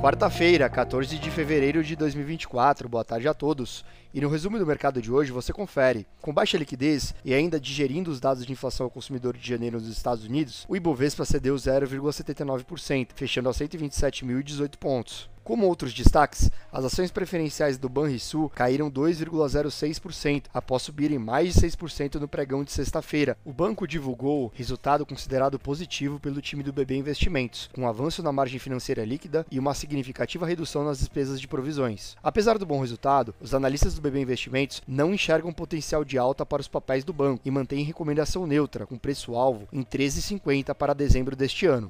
Quarta-feira, 14 de fevereiro de 2024. Boa tarde a todos. E no resumo do mercado de hoje você confere. Com baixa liquidez e ainda digerindo os dados de inflação ao consumidor de janeiro nos Estados Unidos, o Ibovespa cedeu 0,79%, fechando aos 127.018 pontos. Como outros destaques, as ações preferenciais do Banrisul caíram 2,06% após subirem mais de 6% no pregão de sexta-feira. O banco divulgou resultado considerado positivo pelo time do BB Investimentos, com avanço na margem financeira líquida e uma significativa redução nas despesas de provisões. Apesar do bom resultado, os analistas do BB Investimentos não enxergam potencial de alta para os papéis do banco e mantêm recomendação neutra, com preço-alvo em 13,50 para dezembro deste ano.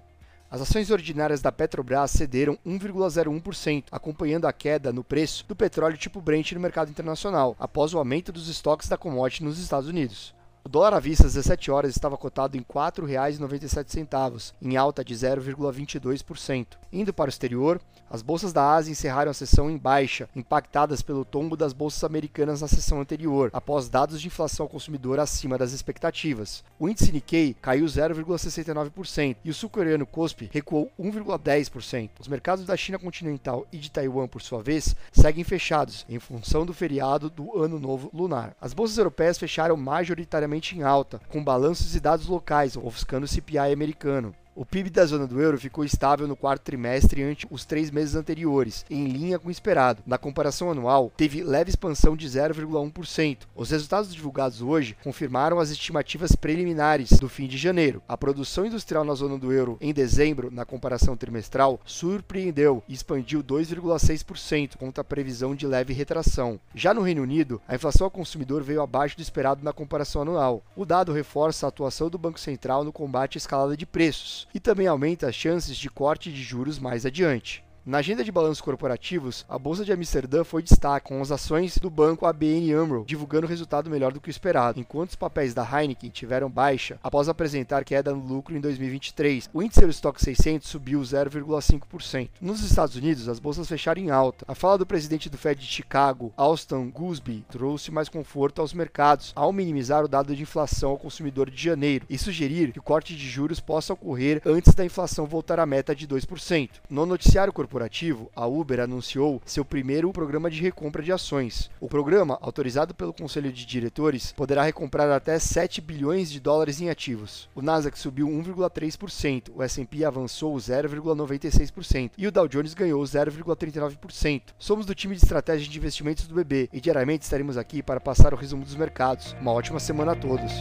As ações ordinárias da Petrobras cederam 1,01%, acompanhando a queda no preço do petróleo tipo Brent no mercado internacional, após o aumento dos estoques da commodity nos Estados Unidos. O dólar à vista às 17 horas estava cotado em R$ 4,97, em alta de 0,22%. Indo para o exterior, as bolsas da Ásia encerraram a sessão em baixa, impactadas pelo tombo das bolsas americanas na sessão anterior, após dados de inflação ao consumidor acima das expectativas. O índice Nikkei caiu 0,69% e o sul-coreano KOSPI recuou 1,10%. Os mercados da China continental e de Taiwan, por sua vez, seguem fechados em função do feriado do Ano Novo Lunar. As bolsas europeias fecharam majoritariamente em alta, com balanços e dados locais, ofuscando o CPI americano. O PIB da zona do euro ficou estável no quarto trimestre ante os três meses anteriores, em linha com o esperado. Na comparação anual, teve leve expansão de 0,1%. Os resultados divulgados hoje confirmaram as estimativas preliminares do fim de janeiro. A produção industrial na zona do euro em dezembro, na comparação trimestral, surpreendeu e expandiu 2,6% contra a previsão de leve retração. Já no Reino Unido, a inflação ao consumidor veio abaixo do esperado na comparação anual. O dado reforça a atuação do Banco Central no combate à escalada de preços e também aumenta as chances de corte de juros mais adiante. Na agenda de balanços corporativos, a Bolsa de Amsterdã foi destaque, com as ações do banco ABN AMRO divulgando resultado melhor do que o esperado, enquanto os papéis da Heineken tiveram baixa após apresentar queda no lucro em 2023. O índice Eurostock 600 subiu 0,5%. Nos Estados Unidos, as bolsas fecharam em alta. A fala do presidente do Fed de Chicago, Austin Goolsbee, trouxe mais conforto aos mercados ao minimizar o dado de inflação ao consumidor de janeiro e sugerir que o corte de juros possa ocorrer antes da inflação voltar à meta de 2%. No noticiário corporativo, corporativo, a Uber anunciou seu primeiro programa de recompra de ações. O programa, autorizado pelo Conselho de Diretores, poderá recomprar até 7 bilhões de dólares em ativos. O Nasdaq subiu 1,3%, o S&P avançou 0,96% e o Dow Jones ganhou 0,39%. Somos do time de estratégia de investimentos do BB e diariamente estaremos aqui para passar o resumo dos mercados. Uma ótima semana a todos.